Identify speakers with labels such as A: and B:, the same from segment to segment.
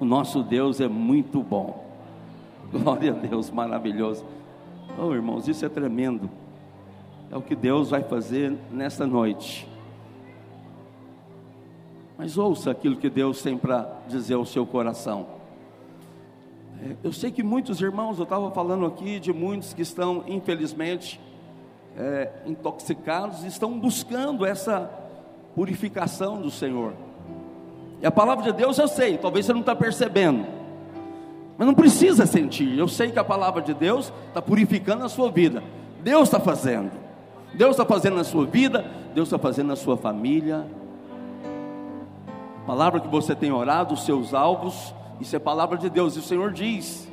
A: O nosso Deus é muito bom. Glória a Deus, maravilhoso. Oh, irmãos, isso é tremendo. É o que Deus vai fazer nesta noite. Mas ouça aquilo que Deus tem para dizer ao seu coração. É, eu sei que muitos irmãos, eu estava falando aqui de muitos que estão, infelizmente, é, intoxicados, estão buscando essa purificação do Senhor. E a palavra de Deus eu sei, talvez você não está percebendo, mas não precisa sentir. Eu sei que a palavra de Deus está purificando a sua vida. Deus está fazendo. Deus está fazendo na sua vida, Deus está fazendo na sua família. A palavra que você tem orado, os seus alvos, isso é palavra de Deus. E o Senhor diz,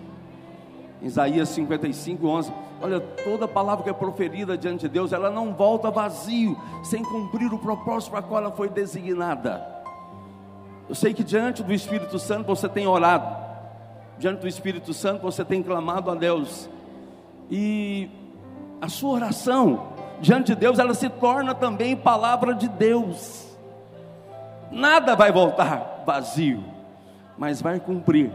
A: em Isaías 55, 11: Olha, toda palavra que é proferida diante de Deus, ela não volta vazio, sem cumprir o propósito para qual ela foi designada. Eu sei que diante do Espírito Santo você tem orado, diante do Espírito Santo você tem clamado a Deus, e a sua oração diante de Deus ela se torna também palavra de Deus. Nada vai voltar vazio, mas vai cumprir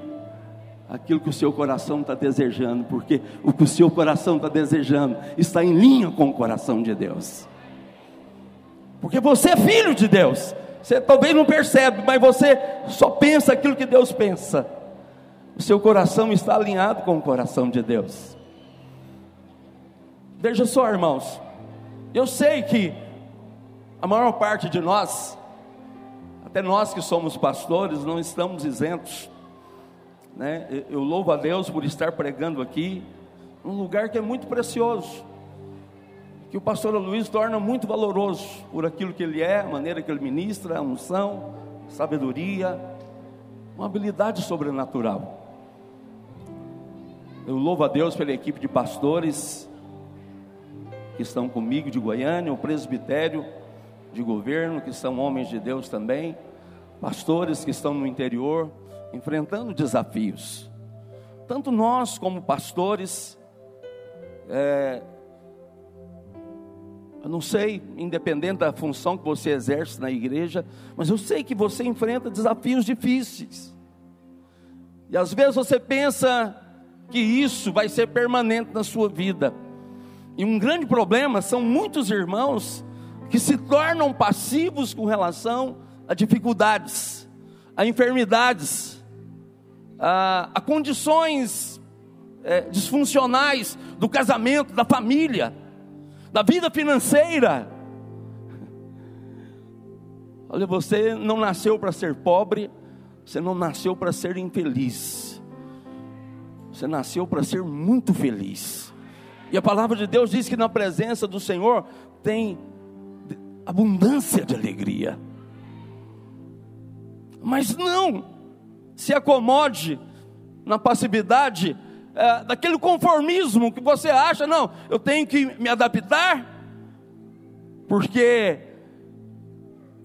A: aquilo que o seu coração está desejando, porque o que o seu coração está desejando está em linha com o coração de Deus. Porque você é filho de Deus, você talvez não percebe, mas você só pensa aquilo que Deus pensa. O seu coração está alinhado com o coração de Deus. Veja só, irmãos. Eu sei que a maior parte de nós, até nós que somos pastores, não estamos isentos. Né? Eu louvo a Deus por estar pregando aqui, num lugar que é muito precioso que o pastor Luiz torna muito valoroso por aquilo que ele é, a maneira que ele ministra, a unção, sabedoria, uma habilidade sobrenatural. Eu louvo a Deus pela equipe de pastores que estão comigo de Goiânia, o presbitério de governo, que são homens de Deus também, pastores que estão no interior, enfrentando desafios. Tanto nós, como pastores, é, eu não sei, independente da função que você exerce na igreja, mas eu sei que você enfrenta desafios difíceis. E às vezes você pensa que isso vai ser permanente na sua vida. E um grande problema são muitos irmãos que se tornam passivos com relação a dificuldades, a enfermidades, a, a condições é, disfuncionais do casamento, da família da vida financeira. Olha, você não nasceu para ser pobre, você não nasceu para ser infeliz, você nasceu para ser muito feliz. E a palavra de Deus diz que na presença do Senhor tem abundância de alegria. Mas não se acomode na passividade é, daquele conformismo que você acha, não, eu tenho que me adaptar, porque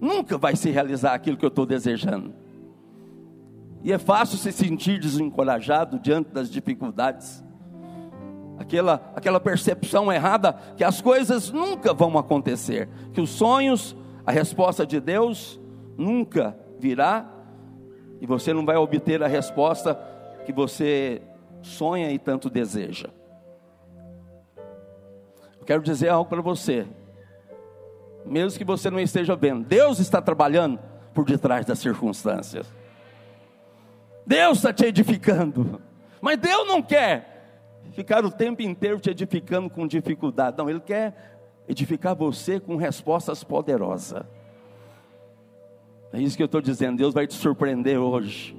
A: nunca vai se realizar aquilo que eu estou desejando. E é fácil se sentir desencorajado diante das dificuldades, aquela, aquela percepção errada que as coisas nunca vão acontecer, que os sonhos, a resposta de Deus nunca virá, e você não vai obter a resposta que você sonha e tanto deseja. Eu quero dizer algo para você, mesmo que você não esteja vendo, Deus está trabalhando por detrás das circunstâncias. Deus está te edificando, mas Deus não quer ficar o tempo inteiro te edificando com dificuldade, não, Ele quer edificar você com respostas poderosas. É isso que eu estou dizendo, Deus vai te surpreender hoje.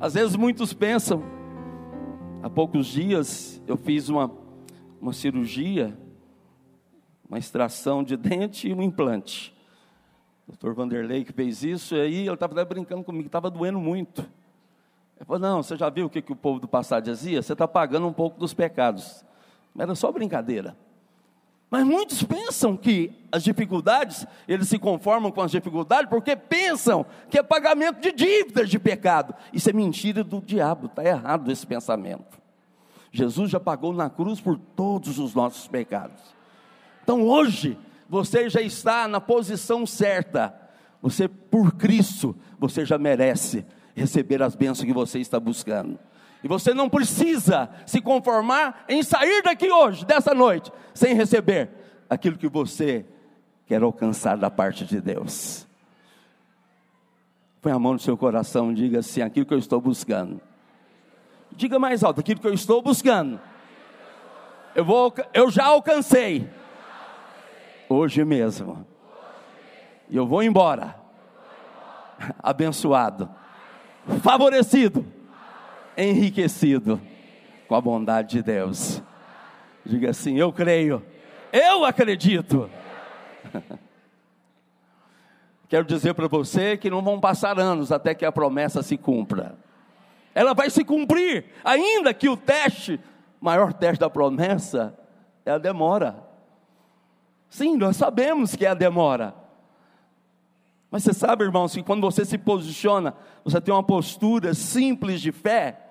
A: Às vezes muitos pensam, Há poucos dias eu fiz uma, uma cirurgia, uma extração de dente e um implante. O doutor Vanderlei que fez isso, e aí ele estava brincando comigo, estava doendo muito. Ele falou, não, você já viu o que, que o povo do passado dizia? Você está pagando um pouco dos pecados. Era só brincadeira. Mas muitos pensam que as dificuldades, eles se conformam com as dificuldades porque pensam que é pagamento de dívidas de pecado. Isso é mentira do diabo, está errado esse pensamento. Jesus já pagou na cruz por todos os nossos pecados. Então hoje, você já está na posição certa, Você, por Cristo, você já merece receber as bênçãos que você está buscando. E você não precisa se conformar em sair daqui hoje, dessa noite, sem receber aquilo que você quer alcançar da parte de Deus. Põe a mão no seu coração e diga assim: aquilo que eu estou buscando. Diga mais alto: aquilo que eu estou buscando. Eu, vou, eu já alcancei. Hoje mesmo. E eu vou embora. Abençoado. Favorecido. Enriquecido. Com a bondade de Deus. Diga assim: eu creio. Eu acredito. Quero dizer para você que não vão passar anos até que a promessa se cumpra. Ela vai se cumprir, ainda que o teste, maior teste da promessa, é a demora. Sim, nós sabemos que é a demora. Mas você sabe, irmãos, que quando você se posiciona, você tem uma postura simples de fé,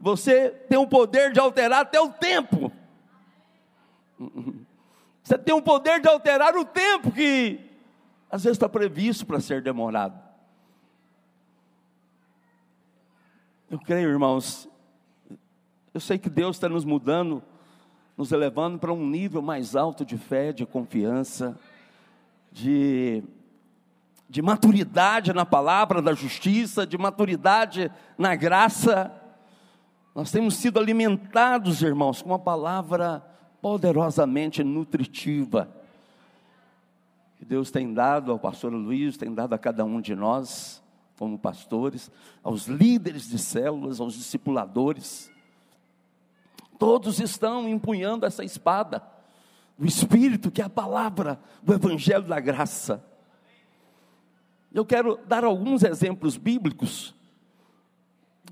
A: você tem o poder de alterar até o tempo. Você tem o poder de alterar o tempo que às vezes está previsto para ser demorado. Eu creio, irmãos, eu sei que Deus está nos mudando, nos elevando para um nível mais alto de fé, de confiança, de, de maturidade na palavra da justiça, de maturidade na graça. Nós temos sido alimentados, irmãos, com uma palavra poderosamente nutritiva que Deus tem dado ao pastor Luiz, tem dado a cada um de nós, como pastores, aos líderes de células, aos discipuladores. Todos estão empunhando essa espada do Espírito, que é a palavra do Evangelho da Graça. Eu quero dar alguns exemplos bíblicos,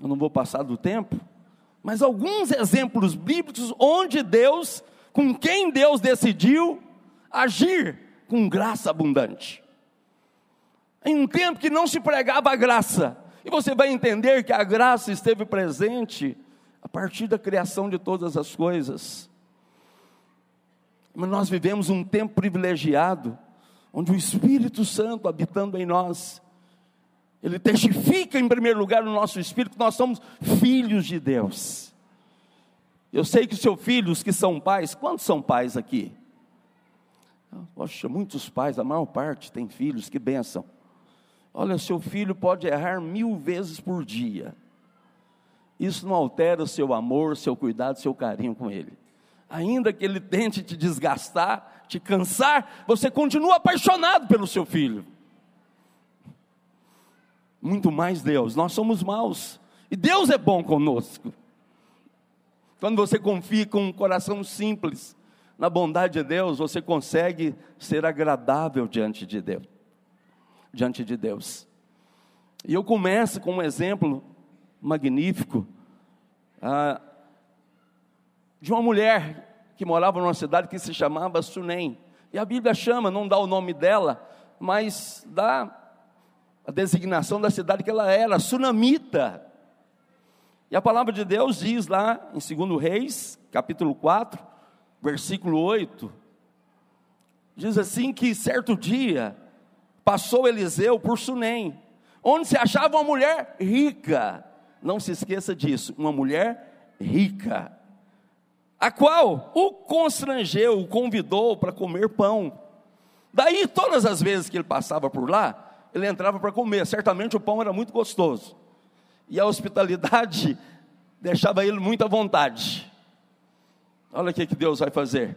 A: eu não vou passar do tempo, mas alguns exemplos bíblicos onde Deus, com quem Deus decidiu agir com graça abundante. Em um tempo que não se pregava a graça, e você vai entender que a graça esteve presente a partir da criação de todas as coisas. Mas nós vivemos um tempo privilegiado, onde o Espírito Santo habitando em nós, ele testifica em primeiro lugar no nosso espírito que nós somos filhos de Deus. Eu sei que seus filhos que são pais, quantos são pais aqui? Poxa, muitos pais, a maior parte tem filhos, que benção. Olha, seu filho pode errar mil vezes por dia. Isso não altera o seu amor, seu cuidado, seu carinho com ele. Ainda que ele tente te desgastar, te cansar, você continua apaixonado pelo seu filho. Muito mais Deus, nós somos maus. E Deus é bom conosco. Quando você confia com um coração simples, na bondade de Deus, você consegue ser agradável diante de Deus. Diante de Deus. E eu começo com um exemplo magnífico ah, de uma mulher que morava numa cidade que se chamava Sunem. E a Bíblia chama, não dá o nome dela, mas dá a designação da cidade que ela era, Sunamita. E a palavra de Deus diz lá em 2 Reis, capítulo 4, versículo 8, diz assim: que certo dia passou Eliseu por Sunem, onde se achava uma mulher rica, não se esqueça disso, uma mulher rica, a qual o constrangeu, o convidou para comer pão. Daí, todas as vezes que ele passava por lá, ele entrava para comer, certamente o pão era muito gostoso, e a hospitalidade deixava ele muito à vontade. Olha o que, Deus vai fazer.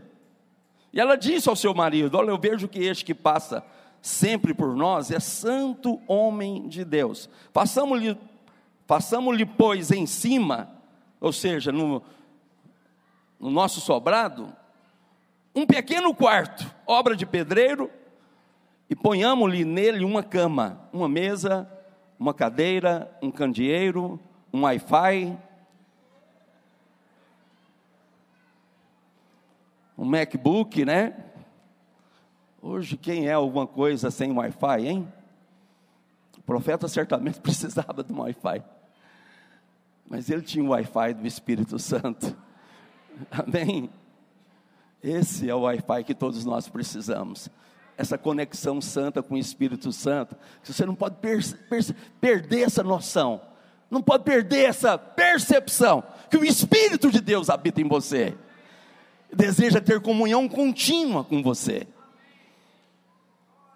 A: E ela disse ao seu marido: Olha, eu vejo que este que passa sempre por nós é santo homem de Deus. Façamos-lhe, façamos-lhe pois, em cima, ou seja, no, no nosso sobrado, um pequeno quarto, obra de pedreiro, e ponhamos-lhe nele uma cama, uma mesa, uma cadeira, um candeeiro, um Wi-Fi, um MacBook, né? Hoje, quem é alguma coisa sem Wi-Fi, hein? O profeta certamente precisava de um Wi-Fi, mas ele tinha o Wi-Fi do Espírito Santo, amém? Esse é o Wi-Fi que todos nós precisamos. Essa conexão santa com o Espírito Santo. Você não pode per per perder essa noção, não pode perder essa percepção que o Espírito de Deus habita em você, deseja ter comunhão contínua com você.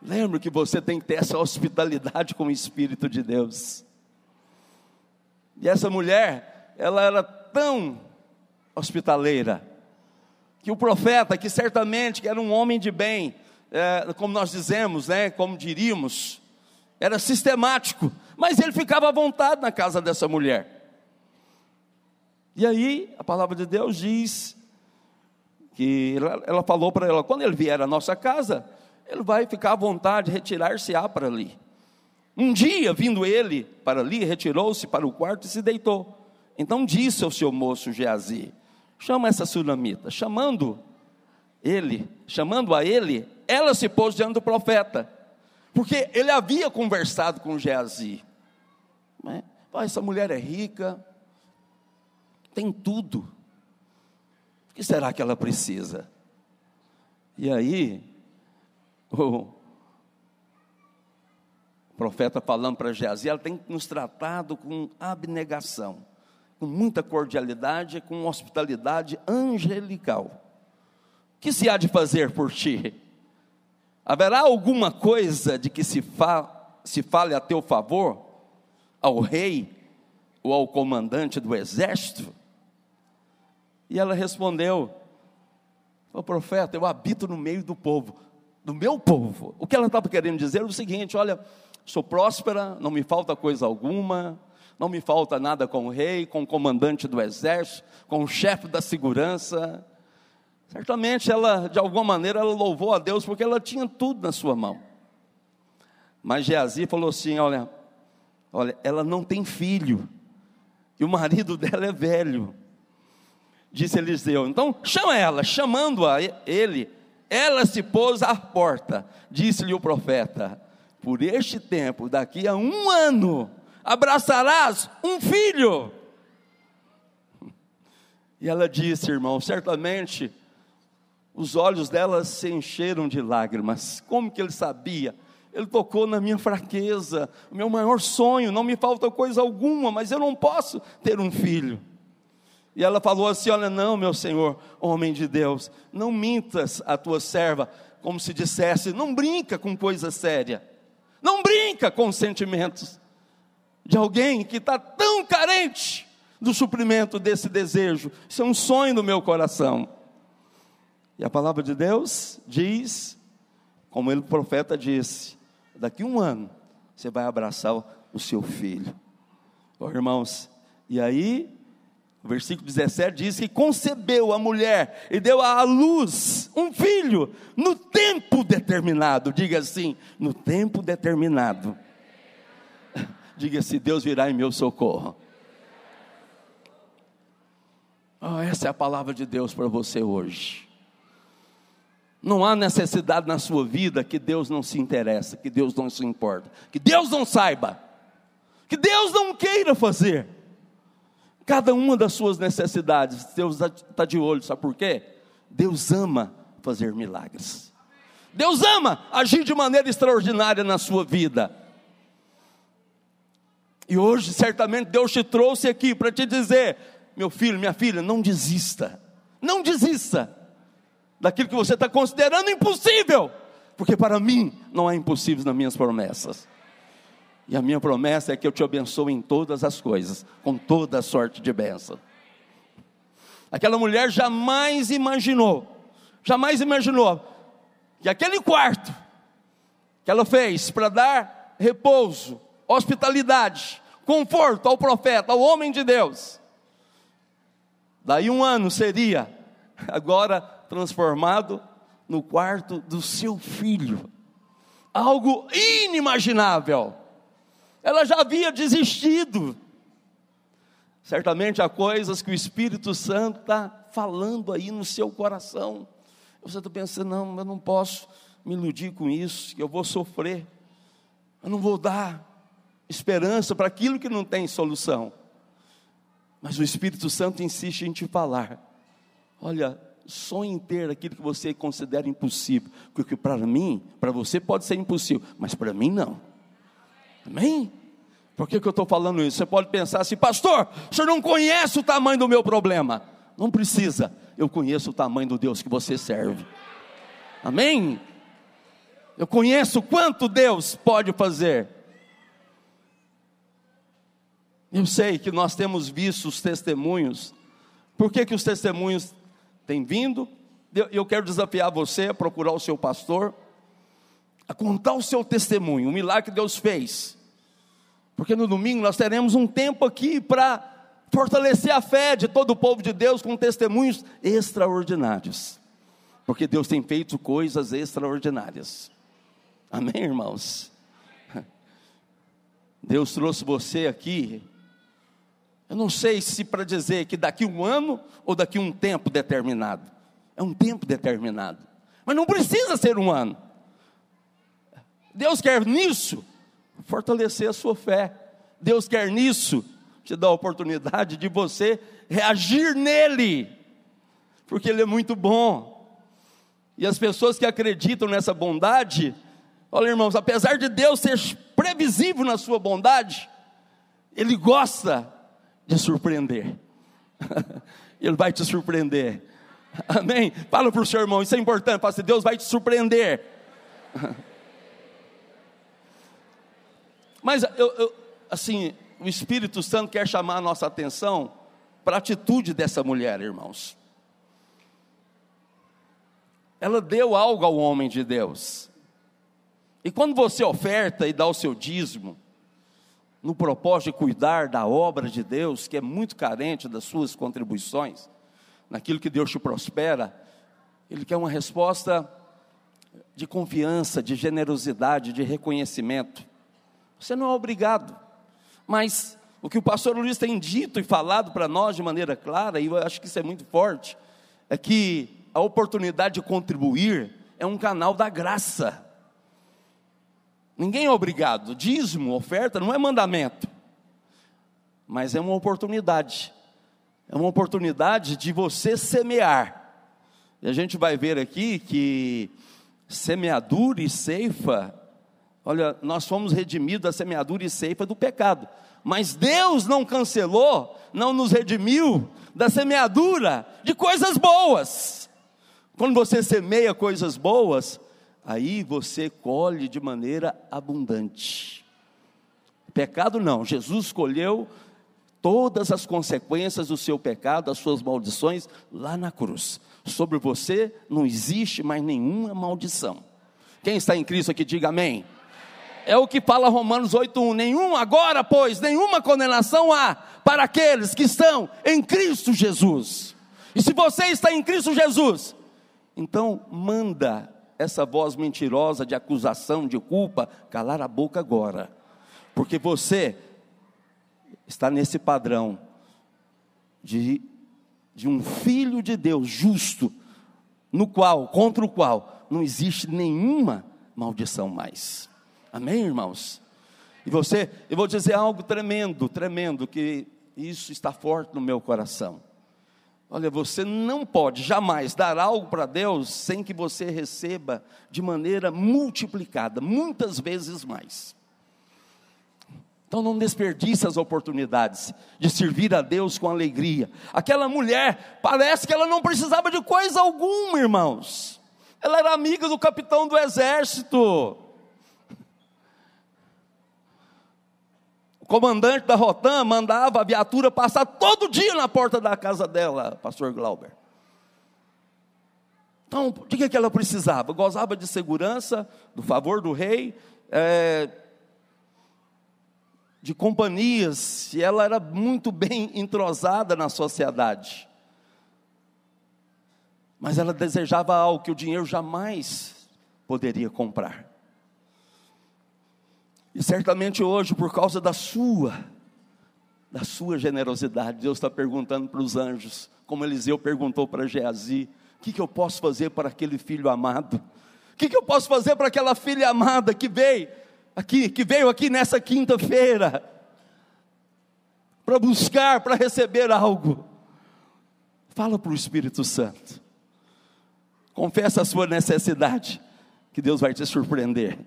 A: Lembre que você tem que ter essa hospitalidade com o Espírito de Deus. E essa mulher, ela era tão hospitaleira, que o profeta, que certamente era um homem de bem, é, como nós dizemos, né, como diríamos, era sistemático, mas ele ficava à vontade na casa dessa mulher. E aí, a palavra de Deus diz que ela, ela falou para ela: quando ele vier à nossa casa, ele vai ficar à vontade, retirar-se-á para ali. Um dia, vindo ele para ali, retirou-se para o quarto e se deitou. Então disse ao seu moço Geazi: chama essa sunamita. Chamando ele, chamando a ele, ela se pôs diante do profeta, porque ele havia conversado com Geazi. Né? essa mulher é rica, tem tudo. O que será que ela precisa? E aí, o profeta falando para Geazi, ela tem nos tratado com abnegação com muita cordialidade, com hospitalidade angelical. O que se há de fazer por ti? Haverá alguma coisa de que se, fa, se fale a teu favor ao rei ou ao comandante do exército? E ela respondeu: O profeta, eu habito no meio do povo, do meu povo. O que ela estava querendo dizer é o seguinte: olha, sou próspera, não me falta coisa alguma, não me falta nada com o rei, com o comandante do exército, com o chefe da segurança. Certamente ela, de alguma maneira, ela louvou a Deus porque ela tinha tudo na sua mão. Mas Geazi falou assim: olha, olha, ela não tem filho, e o marido dela é velho. Disse Eliseu: então chama ela, chamando-a ele, ela se pôs à porta. Disse-lhe o profeta: por este tempo, daqui a um ano, abraçarás um filho. E ela disse, irmão, certamente os olhos dela se encheram de lágrimas. Como que ele sabia? Ele tocou na minha fraqueza, o meu maior sonho, não me falta coisa alguma, mas eu não posso ter um filho. E ela falou assim: Olha, não, meu senhor, homem de Deus, não mintas a tua serva, como se dissesse, não brinca com coisa séria, não brinca com sentimentos de alguém que está tão carente do suprimento desse desejo. Isso é um sonho no meu coração. E a palavra de Deus diz, como ele, o profeta disse: daqui um ano você vai abraçar o seu filho. Oh, irmãos, e aí, o versículo 17 diz que concebeu a mulher e deu à luz um filho no tempo determinado. Diga assim: no tempo determinado. Diga se Deus virá em meu socorro. Oh, essa é a palavra de Deus para você hoje. Não há necessidade na sua vida que Deus não se interessa, que Deus não se importa, que Deus não saiba, que Deus não queira fazer. Cada uma das suas necessidades, Deus está de olho, sabe por quê? Deus ama fazer milagres. Deus ama agir de maneira extraordinária na sua vida. E hoje, certamente, Deus te trouxe aqui para te dizer: meu filho, minha filha, não desista, não desista daquilo que você está considerando impossível, porque para mim não há impossíveis nas minhas promessas. E a minha promessa é que eu te abençoo em todas as coisas, com toda a sorte de bênção. Aquela mulher jamais imaginou, jamais imaginou que aquele quarto que ela fez para dar repouso, hospitalidade, conforto ao profeta, ao homem de Deus. Daí um ano seria agora transformado no quarto do seu filho. Algo inimaginável. Ela já havia desistido. Certamente há coisas que o Espírito Santo está falando aí no seu coração. Você está pensando, não, eu não posso me iludir com isso, que eu vou sofrer, eu não vou dar esperança para aquilo que não tem solução. Mas o Espírito Santo insiste em te falar: olha, sonhe em ter aquilo que você considera impossível, porque para mim, para você pode ser impossível, mas para mim não. Amém? Por que, que eu estou falando isso? Você pode pensar assim, pastor, o senhor não conhece o tamanho do meu problema. Não precisa, eu conheço o tamanho do Deus que você serve. Amém? Eu conheço quanto Deus pode fazer. Eu sei que nós temos visto os testemunhos. Por que, que os testemunhos têm vindo? Eu quero desafiar você a procurar o seu pastor, a contar o seu testemunho, o milagre que Deus fez. Porque no domingo nós teremos um tempo aqui para fortalecer a fé de todo o povo de Deus com testemunhos extraordinários. Porque Deus tem feito coisas extraordinárias. Amém, irmãos? Deus trouxe você aqui. Eu não sei se para dizer que daqui um ano ou daqui um tempo determinado. É um tempo determinado. Mas não precisa ser um ano. Deus quer nisso fortalecer a sua fé. Deus quer nisso te dar a oportunidade de você reagir nele, porque ele é muito bom. E as pessoas que acreditam nessa bondade, olha irmãos, apesar de Deus ser previsível na sua bondade, ele gosta de surpreender. ele vai te surpreender. Amém? Fala para o seu irmão, isso é importante. Fala assim, Deus vai te surpreender. Mas eu, eu, assim, o Espírito Santo quer chamar a nossa atenção para a atitude dessa mulher, irmãos. Ela deu algo ao homem de Deus. E quando você oferta e dá o seu dízimo, no propósito de cuidar da obra de Deus, que é muito carente das suas contribuições, naquilo que Deus te prospera, Ele quer uma resposta de confiança, de generosidade, de reconhecimento. Você não é obrigado. Mas o que o pastor Luiz tem dito e falado para nós de maneira clara, e eu acho que isso é muito forte, é que a oportunidade de contribuir é um canal da graça. Ninguém é obrigado. Dízimo, oferta, não é mandamento, mas é uma oportunidade. É uma oportunidade de você semear. E a gente vai ver aqui que semeadura e ceifa Olha, nós fomos redimidos da semeadura e ceifa do pecado. Mas Deus não cancelou, não nos redimiu da semeadura de coisas boas. Quando você semeia coisas boas, aí você colhe de maneira abundante. Pecado não, Jesus escolheu todas as consequências do seu pecado, as suas maldições, lá na cruz. Sobre você não existe mais nenhuma maldição. Quem está em Cristo aqui, diga amém é o que fala Romanos 8:1. Nenhum agora, pois, nenhuma condenação há para aqueles que estão em Cristo Jesus. E se você está em Cristo Jesus, então manda essa voz mentirosa de acusação, de culpa, calar a boca agora. Porque você está nesse padrão de, de um filho de Deus justo, no qual, contra o qual, não existe nenhuma maldição mais. Amém, irmãos? E você, eu vou dizer algo tremendo, tremendo, que isso está forte no meu coração. Olha, você não pode jamais dar algo para Deus sem que você receba de maneira multiplicada, muitas vezes mais. Então não desperdice as oportunidades de servir a Deus com alegria. Aquela mulher, parece que ela não precisava de coisa alguma, irmãos. Ela era amiga do capitão do exército. O comandante da Rotan mandava a viatura passar todo dia na porta da casa dela, pastor Glauber. Então, de que, que ela precisava? Gozava de segurança, do favor do rei, é, de companhias, e ela era muito bem entrosada na sociedade. Mas ela desejava algo que o dinheiro jamais poderia comprar. E certamente hoje, por causa da sua, da sua generosidade, Deus está perguntando para os anjos, como Eliseu perguntou para Geazi: o que, que eu posso fazer para aquele filho amado? O que, que eu posso fazer para aquela filha amada que veio aqui, que veio aqui nessa quinta-feira, para buscar, para receber algo? Fala para o Espírito Santo. Confessa a sua necessidade, que Deus vai te surpreender.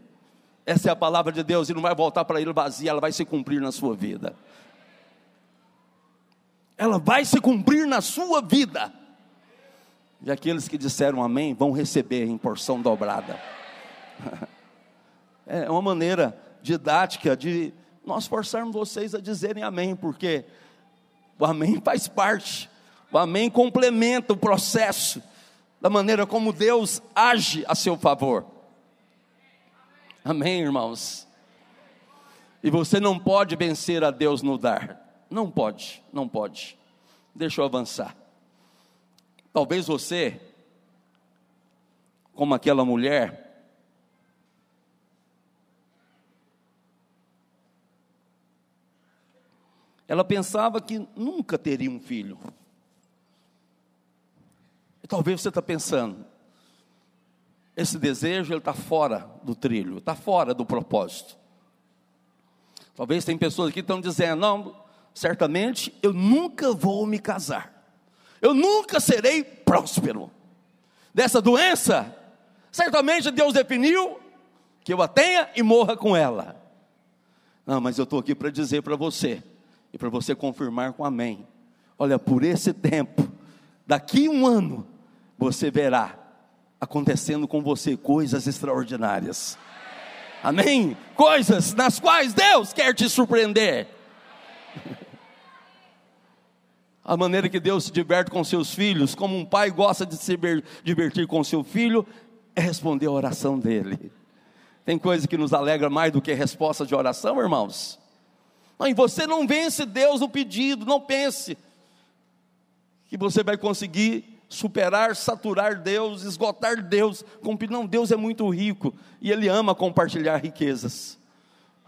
A: Essa é a palavra de Deus e não vai voltar para ele vazia, ela vai se cumprir na sua vida. Ela vai se cumprir na sua vida. E aqueles que disseram amém vão receber em porção dobrada. É uma maneira didática de nós forçarmos vocês a dizerem amém, porque o amém faz parte, o amém complementa o processo da maneira como Deus age a seu favor. Amém, irmãos? E você não pode vencer a Deus no dar. Não pode, não pode. Deixa eu avançar. Talvez você, como aquela mulher, ela pensava que nunca teria um filho. E talvez você está pensando, esse desejo ele está fora do trilho, está fora do propósito. Talvez tem pessoas aqui que estão dizendo, não, certamente eu nunca vou me casar. Eu nunca serei próspero. Dessa doença, certamente Deus definiu que eu a tenha e morra com ela. Não, mas eu estou aqui para dizer para você, e para você confirmar com amém. Olha, por esse tempo, daqui um ano, você verá acontecendo com você coisas extraordinárias. Amém? Coisas nas quais Deus quer te surpreender. A maneira que Deus se diverte com seus filhos, como um pai gosta de se divertir com seu filho, é responder a oração dele. Tem coisa que nos alegra mais do que resposta de oração, irmãos? E você não vence Deus no pedido, não pense que você vai conseguir superar, saturar Deus, esgotar Deus. Não, Deus é muito rico e Ele ama compartilhar riquezas.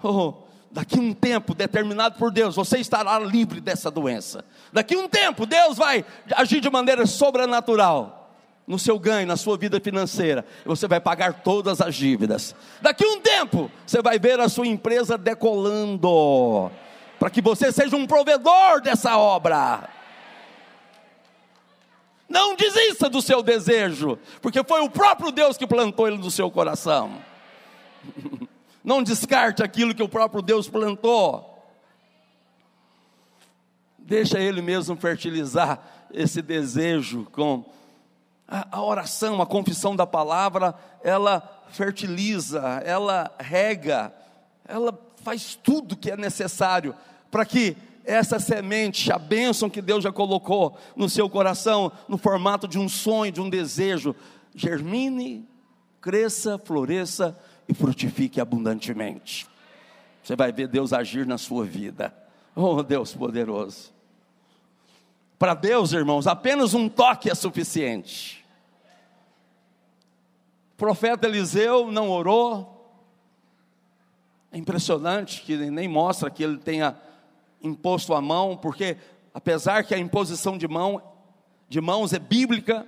A: Oh, daqui um tempo determinado por Deus, você estará livre dessa doença. Daqui um tempo, Deus vai agir de maneira sobrenatural no seu ganho, na sua vida financeira. Você vai pagar todas as dívidas. Daqui um tempo, você vai ver a sua empresa decolando, para que você seja um provedor dessa obra. Não desista do seu desejo, porque foi o próprio Deus que plantou ele no seu coração. Não descarte aquilo que o próprio Deus plantou. Deixa ele mesmo fertilizar esse desejo com a, oração, a confissão da palavra, ela fertiliza, ela rega, ela faz tudo que é necessário para que essa semente, a bênção que Deus já colocou no seu coração, no formato de um sonho, de um desejo, germine, cresça, floresça e frutifique abundantemente. Você vai ver Deus agir na sua vida. Oh, Deus poderoso. Para Deus, irmãos, apenas um toque é suficiente. O profeta Eliseu não orou. É impressionante que nem mostra que ele tenha imposto a mão, porque apesar que a imposição de mão de mãos é bíblica,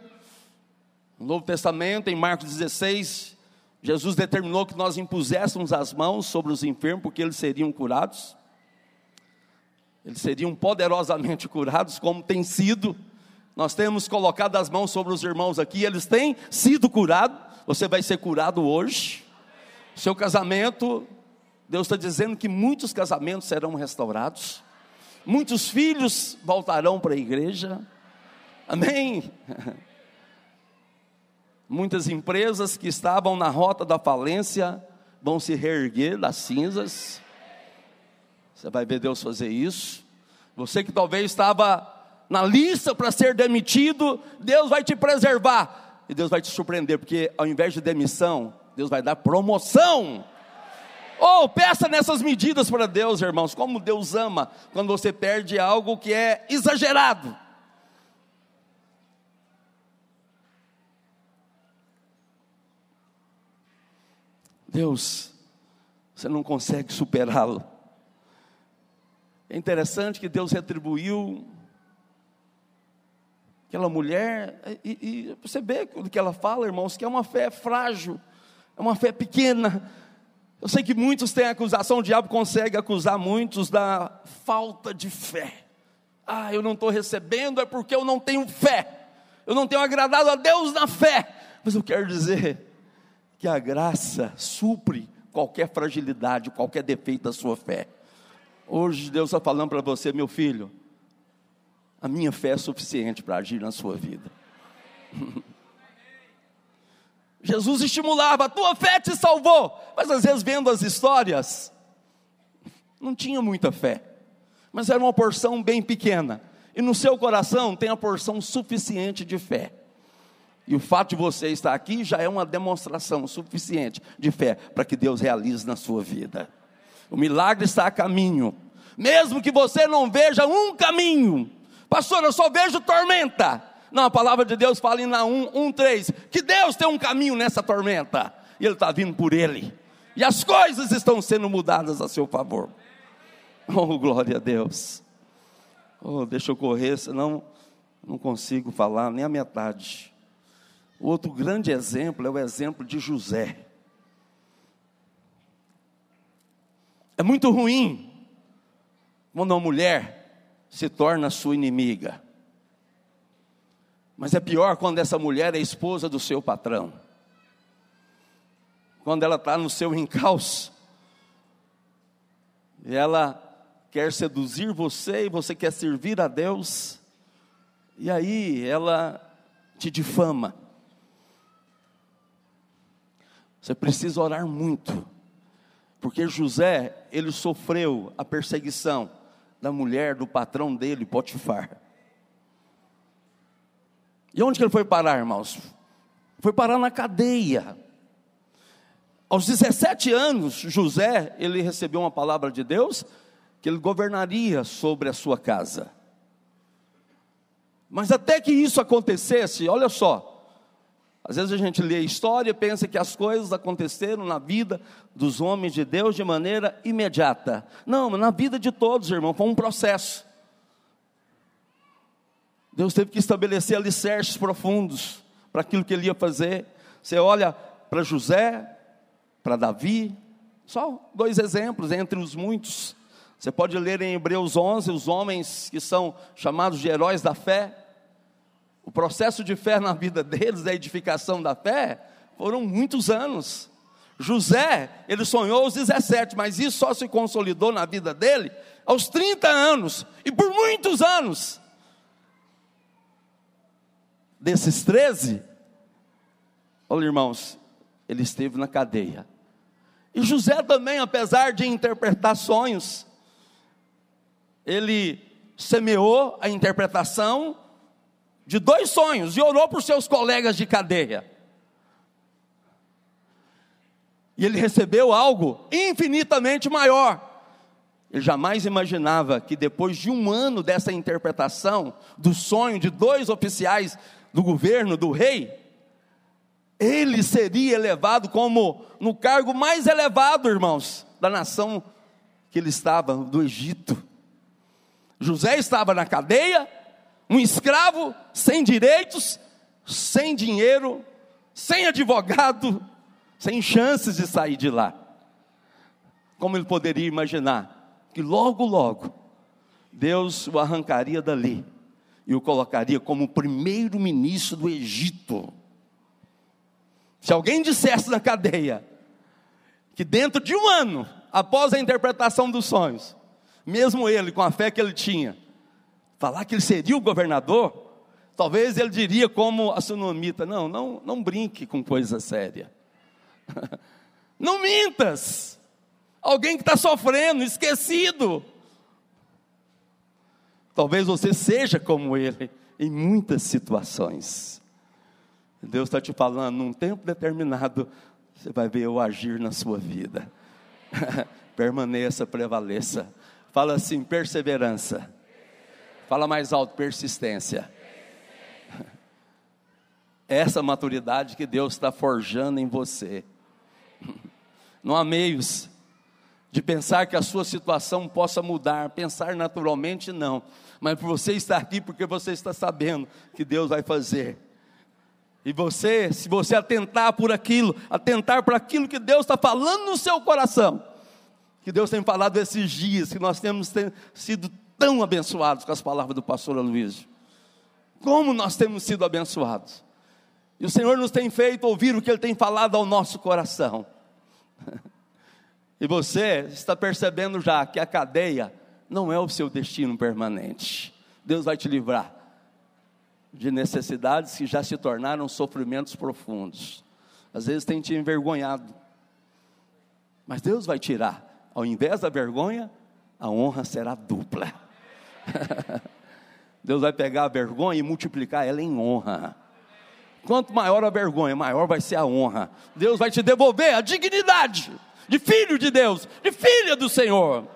A: no Novo Testamento, em Marcos 16, Jesus determinou que nós impuséssemos as mãos sobre os enfermos, porque eles seriam curados eles seriam poderosamente curados, como tem sido. Nós temos colocado as mãos sobre os irmãos aqui, eles têm sido curados. Você vai ser curado hoje. Seu casamento, Deus está dizendo que muitos casamentos serão restaurados, muitos filhos voltarão para a igreja. Amém. Muitas empresas que estavam na rota da falência vão se reerguer das cinzas. Você vai ver Deus fazer isso. Você que talvez estava na lista para ser demitido, Deus vai te preservar. E Deus vai te surpreender, porque ao invés de demissão, Deus vai dar promoção. Ou oh, peça nessas medidas para Deus, irmãos, como Deus ama quando você perde algo que é exagerado. Deus, você não consegue superá-lo. É interessante que Deus retribuiu aquela mulher, e, e você vê o que ela fala, irmãos, que é uma fé frágil, é uma fé pequena. Eu sei que muitos têm acusação, o diabo consegue acusar muitos da falta de fé. Ah, eu não estou recebendo, é porque eu não tenho fé. Eu não tenho agradado a Deus na fé. Mas eu quero dizer que a graça supre qualquer fragilidade, qualquer defeito da sua fé. Hoje Deus está falando para você, meu filho, a minha fé é suficiente para agir na sua vida. Jesus estimulava, a tua fé te salvou, mas às vezes vendo as histórias, não tinha muita fé, mas era uma porção bem pequena, e no seu coração tem a porção suficiente de fé. E o fato de você estar aqui já é uma demonstração suficiente de fé para que Deus realize na sua vida. O milagre está a caminho, mesmo que você não veja um caminho. Pastor, eu só vejo tormenta. Não, a palavra de Deus fala em Naum 1,3 que Deus tem um caminho nessa tormenta, e Ele está vindo por ele, e as coisas estão sendo mudadas a seu favor. Oh, glória a Deus. Oh, deixa eu correr, senão não consigo falar nem a metade. O outro grande exemplo é o exemplo de José. É muito ruim quando uma mulher se torna sua inimiga. Mas é pior quando essa mulher é esposa do seu patrão. Quando ela está no seu encalço, e ela quer seduzir você e você quer servir a Deus, e aí ela te difama. Você precisa orar muito, porque José, ele sofreu a perseguição da mulher do patrão dele, Potifar. E onde que ele foi parar, irmãos? Foi parar na cadeia. Aos 17 anos, José, ele recebeu uma palavra de Deus que ele governaria sobre a sua casa. Mas até que isso acontecesse, olha só, às vezes a gente lê a história e pensa que as coisas aconteceram na vida dos homens de Deus de maneira imediata. Não, na vida de todos, irmão, foi um processo. Deus teve que estabelecer alicerces profundos para aquilo que ele ia fazer. Você olha para José, para Davi, só dois exemplos entre os muitos. Você pode ler em Hebreus 11 os homens que são chamados de heróis da fé. O processo de fé na vida deles, a edificação da fé, foram muitos anos. José, ele sonhou aos 17, mas isso só se consolidou na vida dele aos 30 anos, e por muitos anos desses 13, olha irmãos, ele esteve na cadeia. E José também, apesar de interpretar sonhos, ele semeou a interpretação de dois sonhos e orou por seus colegas de cadeia. E ele recebeu algo infinitamente maior. Ele jamais imaginava que depois de um ano dessa interpretação do sonho de dois oficiais do governo do rei, ele seria elevado como no cargo mais elevado, irmãos, da nação que ele estava, do Egito. José estava na cadeia, um escravo, sem direitos, sem dinheiro, sem advogado, sem chances de sair de lá. Como ele poderia imaginar que logo, logo, Deus o arrancaria dali e o colocaria como primeiro-ministro do Egito. Se alguém dissesse na cadeia que dentro de um ano, após a interpretação dos sonhos, mesmo ele, com a fé que ele tinha, falar que ele seria o governador, talvez ele diria como a sunamita: não, não, não brinque com coisa séria. não mintas. Alguém que está sofrendo, esquecido, Talvez você seja como ele em muitas situações. Deus está te falando, num tempo determinado, você vai ver eu agir na sua vida. Permaneça, prevaleça. Fala assim, perseverança. Fala mais alto, persistência. Essa maturidade que Deus está forjando em você. Não há meios de pensar que a sua situação possa mudar, pensar naturalmente não, mas você estar aqui, porque você está sabendo que Deus vai fazer. E você, se você atentar por aquilo, atentar para aquilo que Deus está falando no seu coração, que Deus tem falado esses dias, que nós temos sido tão abençoados com as palavras do pastor Aloysio. Como nós temos sido abençoados. E o Senhor nos tem feito ouvir o que Ele tem falado ao nosso coração. E você está percebendo já que a cadeia não é o seu destino permanente. Deus vai te livrar de necessidades que já se tornaram sofrimentos profundos. Às vezes tem te envergonhado. Mas Deus vai tirar. Ao invés da vergonha, a honra será dupla. Deus vai pegar a vergonha e multiplicar ela em honra. Quanto maior a vergonha, maior vai ser a honra. Deus vai te devolver a dignidade de filho de Deus, de filha do Senhor.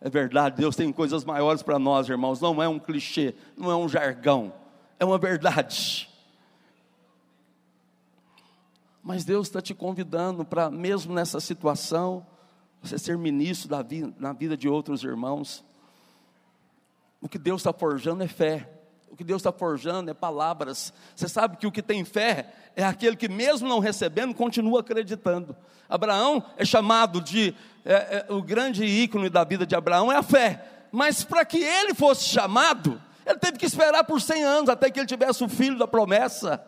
A: É verdade, Deus tem coisas maiores para nós, irmãos. Não é um clichê, não é um jargão, é uma verdade. Mas Deus está te convidando para, mesmo nessa situação, você ser ministro da vida, na vida de outros irmãos. O que Deus está forjando é fé. O que Deus está forjando é palavras. Você sabe que o que tem fé é aquele que, mesmo não recebendo, continua acreditando. Abraão é chamado de. É, é, o grande ícone da vida de Abraão é a fé. Mas para que ele fosse chamado, ele teve que esperar por 100 anos até que ele tivesse o filho da promessa.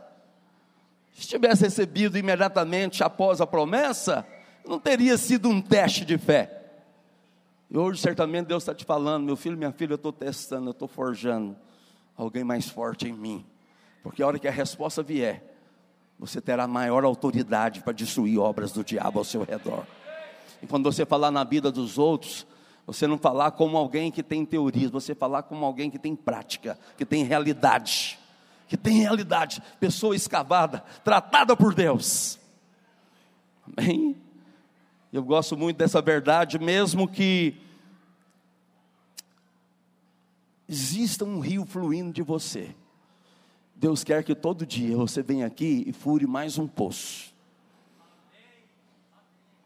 A: Se tivesse recebido imediatamente após a promessa, não teria sido um teste de fé. E hoje, certamente, Deus está te falando: meu filho, minha filha, eu estou testando, eu estou forjando alguém mais forte em mim. Porque a hora que a resposta vier, você terá maior autoridade para destruir obras do diabo ao seu redor. E quando você falar na vida dos outros, você não falar como alguém que tem teorias, você falar como alguém que tem prática, que tem realidade, que tem realidade, pessoa escavada, tratada por Deus. Amém? Eu gosto muito dessa verdade, mesmo que exista um rio fluindo de você. Deus quer que todo dia você venha aqui e fure mais um poço.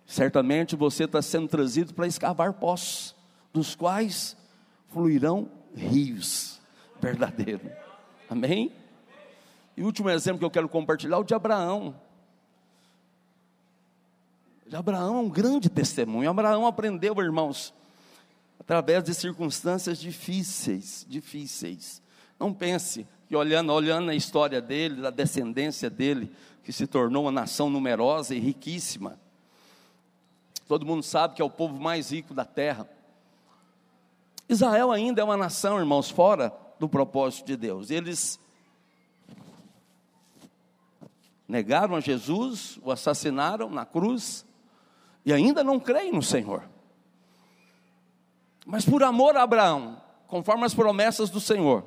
A: Certamente você está sendo trazido para escavar poços, dos quais fluirão rios verdadeiros. Amém? E o último exemplo que eu quero compartilhar é o de Abraão. Abraão é um grande testemunho. Abraão aprendeu, irmãos, através de circunstâncias difíceis, difíceis. Não pense que olhando, olhando a história dele, da descendência dele, que se tornou uma nação numerosa e riquíssima. Todo mundo sabe que é o povo mais rico da terra. Israel ainda é uma nação, irmãos, fora do propósito de Deus. Eles negaram a Jesus, o assassinaram na cruz e ainda não creem no Senhor. Mas por amor a Abraão, conforme as promessas do Senhor,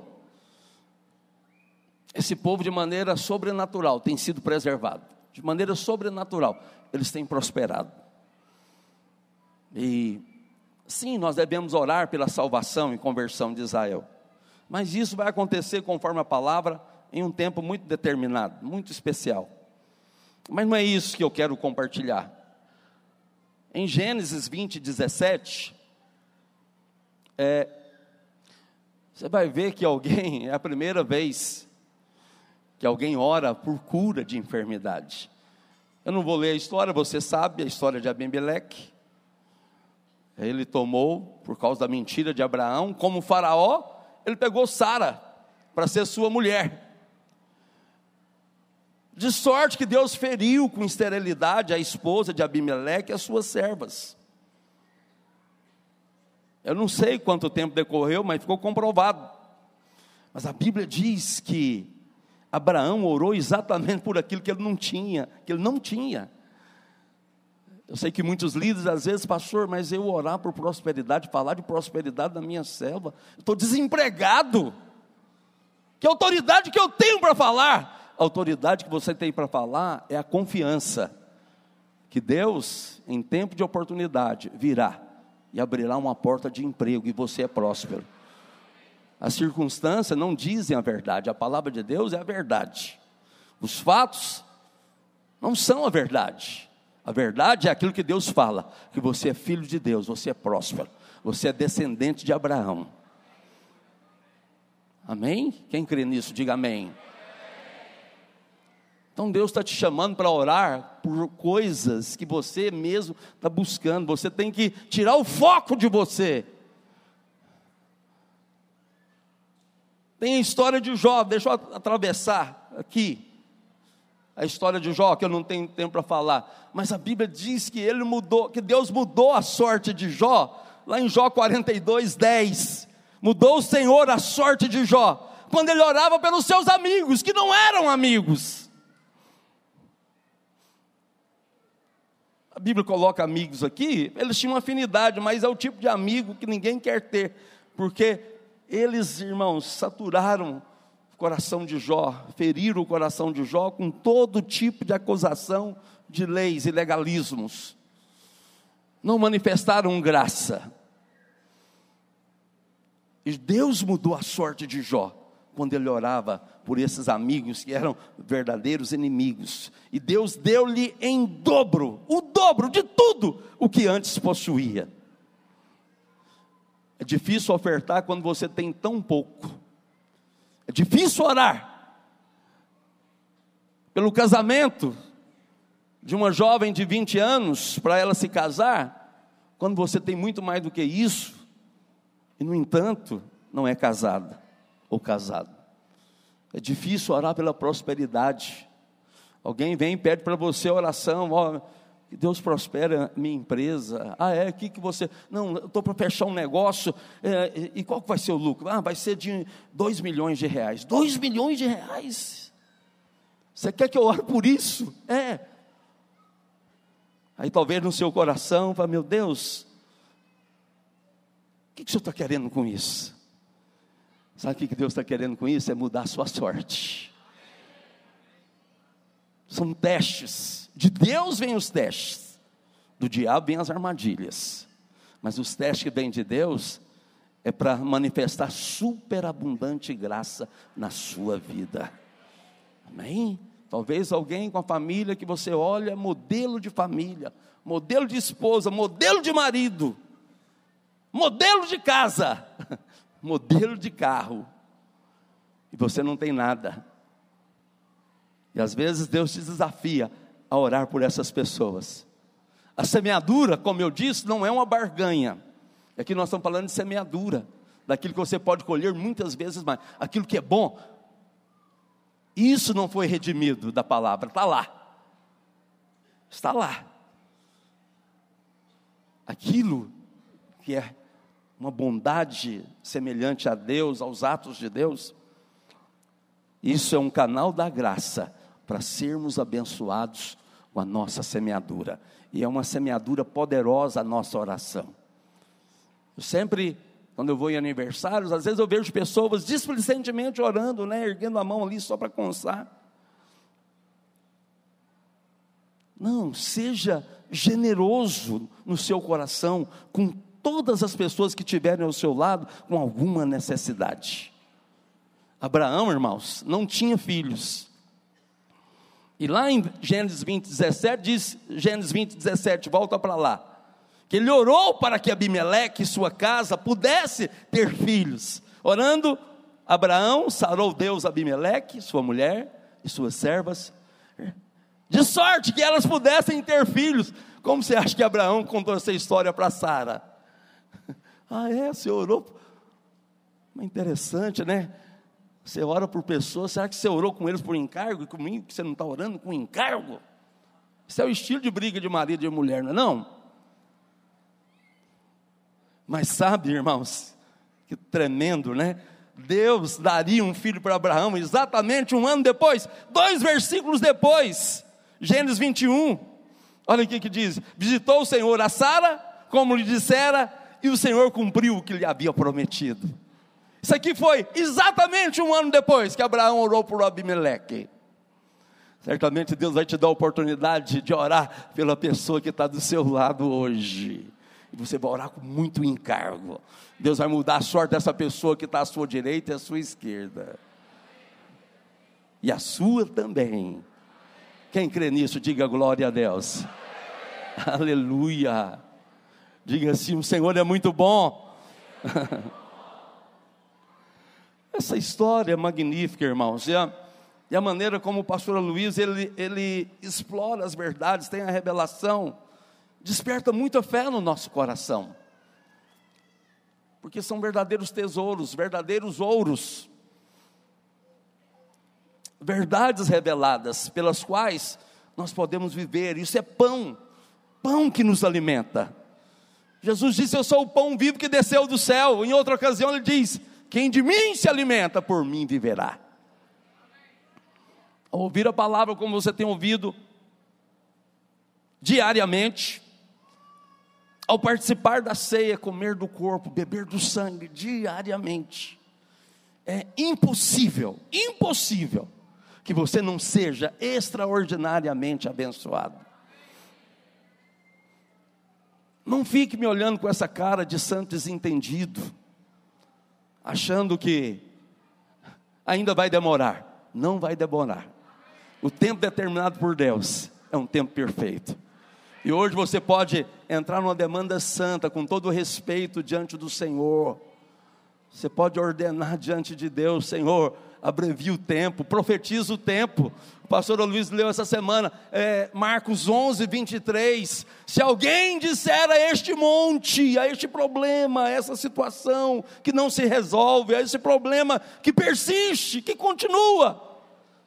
A: esse povo, de maneira sobrenatural, tem sido preservado. De maneira sobrenatural, eles têm prosperado. E sim, nós devemos orar pela salvação e conversão de Israel. Mas isso vai acontecer conforme a palavra em um tempo muito determinado, muito especial. Mas não é isso que eu quero compartilhar. Em Gênesis 20, 17, é, você vai ver que alguém, é a primeira vez que alguém ora por cura de enfermidade. Eu não vou ler a história, você sabe a história de Abimeleque. Ele tomou, por causa da mentira de Abraão, como faraó, ele pegou Sara para ser sua mulher. De sorte que Deus feriu com esterilidade a esposa de Abimeleque e as suas servas. Eu não sei quanto tempo decorreu, mas ficou comprovado. Mas a Bíblia diz que Abraão orou exatamente por aquilo que ele não tinha, que ele não tinha. Eu sei que muitos líderes, às vezes, pastor, mas eu orar por prosperidade, falar de prosperidade da minha selva, estou desempregado. Que autoridade que eu tenho para falar? A autoridade que você tem para falar é a confiança que Deus, em tempo de oportunidade, virá e abrirá uma porta de emprego e você é próspero. As circunstâncias não dizem a verdade, a palavra de Deus é a verdade. Os fatos não são a verdade. A verdade é aquilo que Deus fala: que você é filho de Deus, você é próspero, você é descendente de Abraão. Amém? Quem crê nisso, diga amém. Então Deus está te chamando para orar por coisas que você mesmo está buscando. Você tem que tirar o foco de você Tem a história de Jó, deixa eu atravessar aqui. A história de Jó, que eu não tenho tempo para falar, mas a Bíblia diz que ele mudou, que Deus mudou a sorte de Jó, lá em Jó 42, 10. Mudou o Senhor a sorte de Jó, quando ele orava pelos seus amigos, que não eram amigos. A Bíblia coloca amigos aqui, eles tinham afinidade, mas é o tipo de amigo que ninguém quer ter, porque eles, irmãos, saturaram o coração de Jó, feriram o coração de Jó com todo tipo de acusação de leis e legalismos. Não manifestaram graça. E Deus mudou a sorte de Jó quando ele orava por esses amigos que eram verdadeiros inimigos. E Deus deu-lhe em dobro, o dobro de tudo o que antes possuía. É difícil ofertar quando você tem tão pouco. É difícil orar pelo casamento de uma jovem de 20 anos para ela se casar, quando você tem muito mais do que isso e, no entanto, não é casada ou casado. É difícil orar pela prosperidade. Alguém vem e pede para você oração, ó, que Deus prospere a minha empresa. Ah, é? O que, que você. Não, estou para fechar um negócio. É, e qual que vai ser o lucro? Ah, vai ser de 2 milhões de reais. 2 milhões de reais? Você quer que eu ore por isso? É. Aí talvez no seu coração, fala, meu Deus, que, que o senhor está querendo com isso? Sabe o que Deus está querendo com isso? É mudar a sua sorte. São testes. De Deus vêm os testes. Do diabo vêm as armadilhas. Mas os testes que vêm de Deus é para manifestar superabundante graça na sua vida. Amém? Talvez alguém com a família que você olha, modelo de família, modelo de esposa, modelo de marido modelo de casa, modelo de carro, e você não tem nada. E às vezes Deus te desafia a orar por essas pessoas. A semeadura, como eu disse, não é uma barganha. Aqui nós estamos falando de semeadura, daquilo que você pode colher muitas vezes mais, aquilo que é bom. Isso não foi redimido da palavra, está lá. Está lá. Aquilo que é uma bondade semelhante a Deus, aos atos de Deus. Isso é um canal da graça para sermos abençoados com a nossa semeadura. E é uma semeadura poderosa a nossa oração. Eu sempre, quando eu vou em aniversários, às vezes eu vejo pessoas displicentemente orando, né, erguendo a mão ali só para constar. Não, seja generoso no seu coração com todas as pessoas que tiverem ao seu lado com alguma necessidade. Abraão, irmãos, não tinha filhos. E lá em Gênesis 20, 17, diz, Gênesis 20, 17, volta para lá, que ele orou para que Abimeleque e sua casa pudesse ter filhos. Orando, Abraão sarou Deus Abimeleque, sua mulher e suas servas, de sorte que elas pudessem ter filhos. Como você acha que Abraão contou essa história para Sara? Ah, é? Você orou? Interessante, né? Você ora por pessoas, será que você orou com eles por encargo? E comigo que você não está orando com encargo? Isso é o estilo de briga de marido e de mulher, não é não? Mas sabe, irmãos, que tremendo, né? Deus daria um filho para Abraão exatamente um ano depois, dois versículos depois, Gênesis 21. Olha o que diz: Visitou o Senhor a Sara, como lhe dissera, e o Senhor cumpriu o que lhe havia prometido. Isso aqui foi exatamente um ano depois que Abraão orou por Abimeleque. Certamente Deus vai te dar a oportunidade de orar pela pessoa que está do seu lado hoje. E você vai orar com muito encargo. Deus vai mudar a sorte dessa pessoa que está à sua direita e à sua esquerda. E a sua também. Quem crê nisso, diga glória a Deus. Aleluia. Diga assim: o Senhor é muito bom. Essa história é magnífica, irmãos. E a, e a maneira como o pastor Luiz ele, ele explora as verdades, tem a revelação, desperta muita fé no nosso coração. Porque são verdadeiros tesouros, verdadeiros ouros. verdades reveladas pelas quais nós podemos viver. Isso é pão, pão que nos alimenta. Jesus disse: Eu sou o pão vivo que desceu do céu. Em outra ocasião, ele diz: Quem de mim se alimenta, por mim viverá. Ao ouvir a palavra como você tem ouvido, diariamente, ao participar da ceia, comer do corpo, beber do sangue, diariamente, é impossível, impossível, que você não seja extraordinariamente abençoado. Não fique me olhando com essa cara de santo desentendido, achando que ainda vai demorar. Não vai demorar. O tempo determinado por Deus é um tempo perfeito. E hoje você pode entrar numa demanda santa, com todo o respeito diante do Senhor. Você pode ordenar diante de Deus, Senhor, abrevia o tempo, profetiza o tempo. O pastor Luiz leu essa semana, é, Marcos 11, 23. Se alguém disser a este monte, a este problema, a essa situação que não se resolve, a esse problema que persiste, que continua.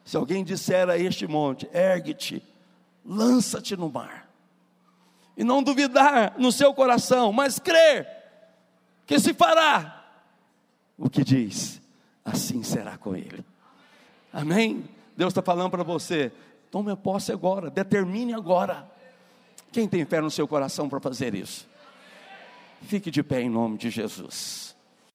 A: Se alguém disser a este monte, ergue-te, lança-te no mar e não duvidar no seu coração, mas crer que se fará o que diz, assim será com ele. Amém? Deus está falando para você, tome posse agora, determine agora. Quem tem fé no seu coração para fazer isso? Fique de pé em nome de Jesus.